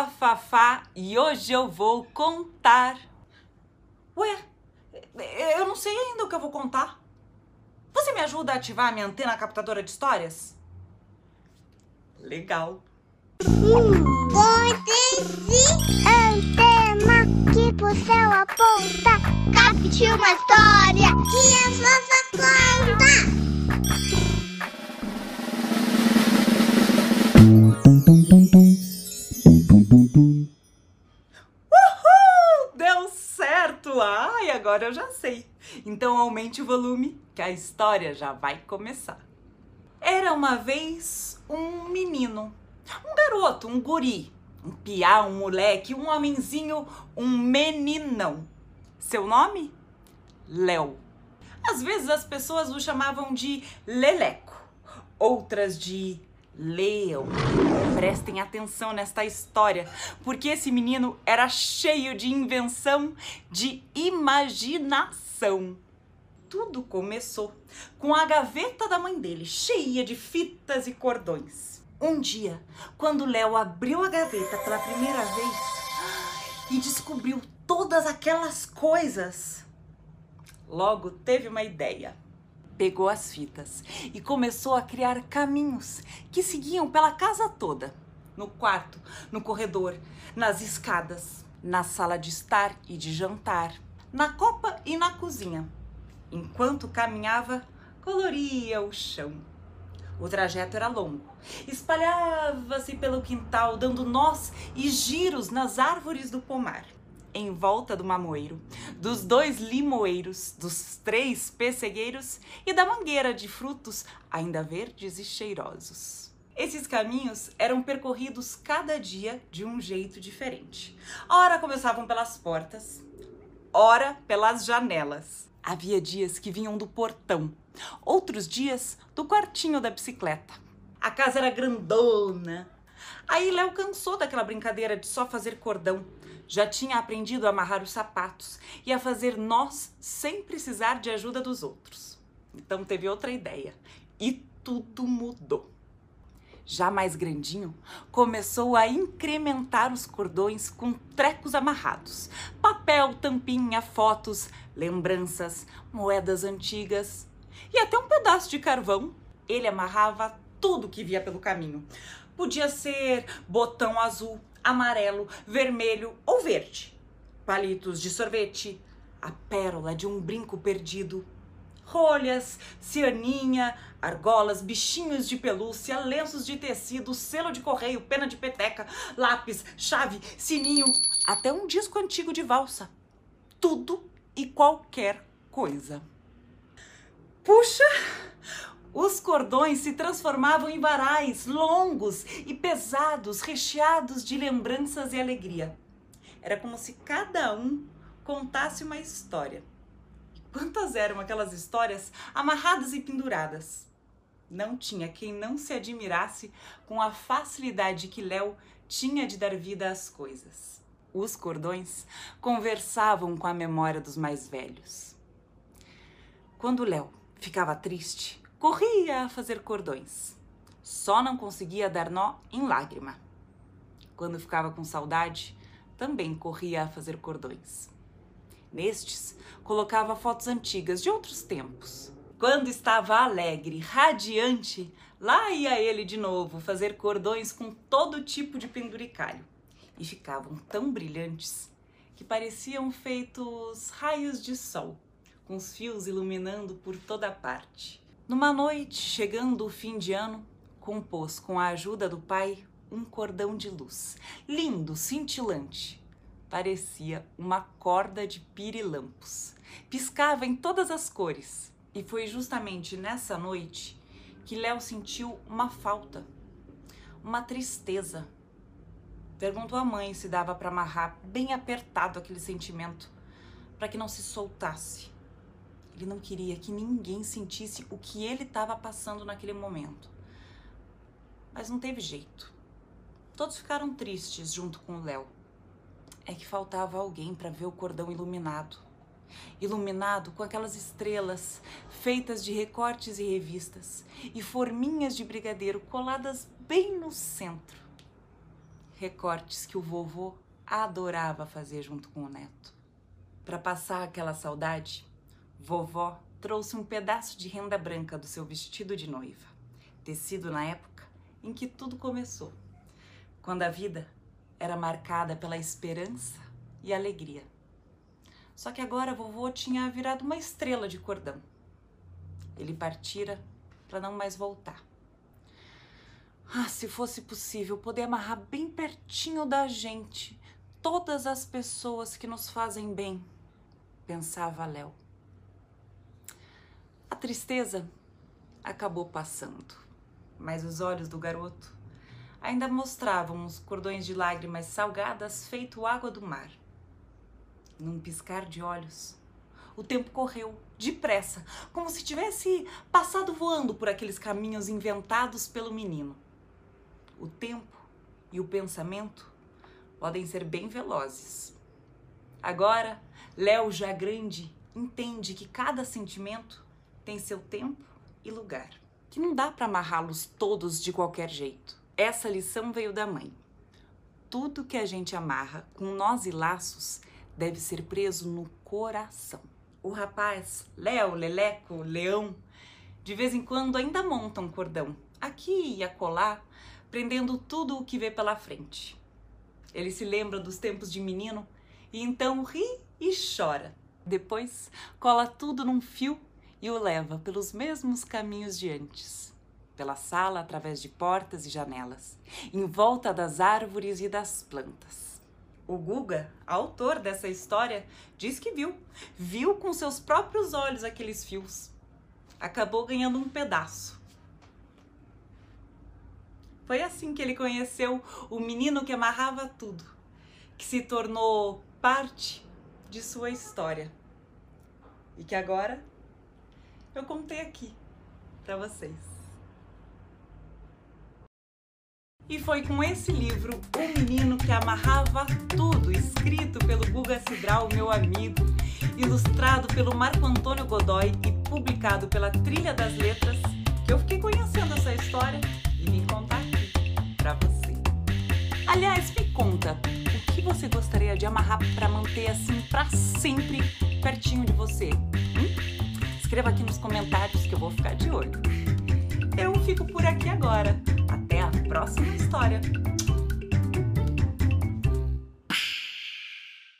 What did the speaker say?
a Fafá e hoje eu vou contar. Ué, eu não sei ainda o que eu vou contar. Você me ajuda a ativar a minha antena captadora de histórias? Legal. Antena que pro céu aponta. Capte uma história que a Fafa Então aumente o volume que a história já vai começar. Era uma vez um menino, um garoto, um guri, um piá, um moleque, um homenzinho, um meninão. Seu nome? Léo. Às vezes as pessoas o chamavam de Leleco, outras de Leão. Prestem atenção nesta história, porque esse menino era cheio de invenção, de imaginação. Tudo começou com a gaveta da mãe dele, cheia de fitas e cordões. Um dia, quando Léo abriu a gaveta pela primeira vez e descobriu todas aquelas coisas, logo teve uma ideia pegou as fitas e começou a criar caminhos que seguiam pela casa toda no quarto, no corredor, nas escadas, na sala de estar e de jantar, na copa e na cozinha. Enquanto caminhava, coloria o chão. O trajeto era longo. Espalhava-se pelo quintal, dando nós e giros nas árvores do pomar em volta do mamoeiro, dos dois limoeiros, dos três pessegueiros e da mangueira de frutos ainda verdes e cheirosos. Esses caminhos eram percorridos cada dia de um jeito diferente. Ora começavam pelas portas, ora pelas janelas. Havia dias que vinham do portão, outros dias do quartinho da bicicleta. A casa era grandona. Aí Léo cansou daquela brincadeira de só fazer cordão já tinha aprendido a amarrar os sapatos e a fazer nós sem precisar de ajuda dos outros. Então teve outra ideia e tudo mudou. Já mais grandinho, começou a incrementar os cordões com trecos amarrados: papel, tampinha, fotos, lembranças, moedas antigas e até um pedaço de carvão. Ele amarrava tudo que via pelo caminho. Podia ser botão azul, amarelo, vermelho ou verde. Palitos de sorvete, a pérola de um brinco perdido, rolhas, cianinha, argolas, bichinhos de pelúcia, lenços de tecido, selo de correio, pena de peteca, lápis, chave, sininho, até um disco antigo de valsa. Tudo e qualquer coisa. Puxa, os cordões se transformavam em varais longos e pesados, recheados de lembranças e alegria. Era como se cada um contasse uma história. Quantas eram aquelas histórias amarradas e penduradas? Não tinha quem não se admirasse com a facilidade que Léo tinha de dar vida às coisas. Os cordões conversavam com a memória dos mais velhos. Quando Léo ficava triste, corria a fazer cordões. Só não conseguia dar nó em lágrima. Quando ficava com saudade, também corria a fazer cordões. Nestes, colocava fotos antigas de outros tempos. Quando estava alegre, radiante, lá ia ele de novo fazer cordões com todo tipo de penduricalho. E ficavam tão brilhantes que pareciam feitos raios de sol, com os fios iluminando por toda parte. Numa noite, chegando o fim de ano, compôs com a ajuda do pai um cordão de luz, lindo, cintilante. Parecia uma corda de pirilampos. Piscava em todas as cores. E foi justamente nessa noite que Léo sentiu uma falta, uma tristeza. Perguntou à mãe se dava para amarrar bem apertado aquele sentimento, para que não se soltasse. Ele não queria que ninguém sentisse o que ele estava passando naquele momento. Mas não teve jeito. Todos ficaram tristes junto com o Léo. É que faltava alguém para ver o cordão iluminado. Iluminado com aquelas estrelas feitas de recortes e revistas e forminhas de brigadeiro coladas bem no centro. recortes que o vovô adorava fazer junto com o neto. Para passar aquela saudade, vovó trouxe um pedaço de renda branca do seu vestido de noiva, tecido na época em que tudo começou, quando a vida era marcada pela esperança e alegria. Só que agora vovô tinha virado uma estrela de cordão. Ele partira para não mais voltar. Ah, se fosse possível poder amarrar bem pertinho da gente todas as pessoas que nos fazem bem, pensava Léo. Tristeza acabou passando, mas os olhos do garoto ainda mostravam os cordões de lágrimas salgadas feito água do mar. Num piscar de olhos, o tempo correu depressa, como se tivesse passado voando por aqueles caminhos inventados pelo menino. O tempo e o pensamento podem ser bem velozes. Agora, Léo, já grande, entende que cada sentimento tem seu tempo e lugar, que não dá para amarrá-los todos de qualquer jeito. Essa lição veio da mãe. Tudo que a gente amarra com nós e laços deve ser preso no coração. O rapaz, Léo, Leleco, Leão, de vez em quando ainda monta um cordão, aqui e acolá, prendendo tudo o que vê pela frente. Ele se lembra dos tempos de menino e então ri e chora. Depois cola tudo num fio e o leva pelos mesmos caminhos de antes. Pela sala, através de portas e janelas, em volta das árvores e das plantas. O Guga, autor dessa história, diz que viu, viu com seus próprios olhos aqueles fios. Acabou ganhando um pedaço. Foi assim que ele conheceu o menino que amarrava tudo, que se tornou parte de sua história e que agora eu contei aqui para vocês. E foi com esse livro, O Menino que Amarrava Tudo, escrito pelo Guga Cidral, meu amigo, ilustrado pelo Marco Antônio Godoy e publicado pela Trilha das Letras, que eu fiquei conhecendo essa história e vim contar aqui para você. Aliás, me conta, o que você gostaria de amarrar para manter assim para sempre pertinho de você? Escreva aqui nos comentários que eu vou ficar de olho. Eu fico por aqui agora. Até a próxima história.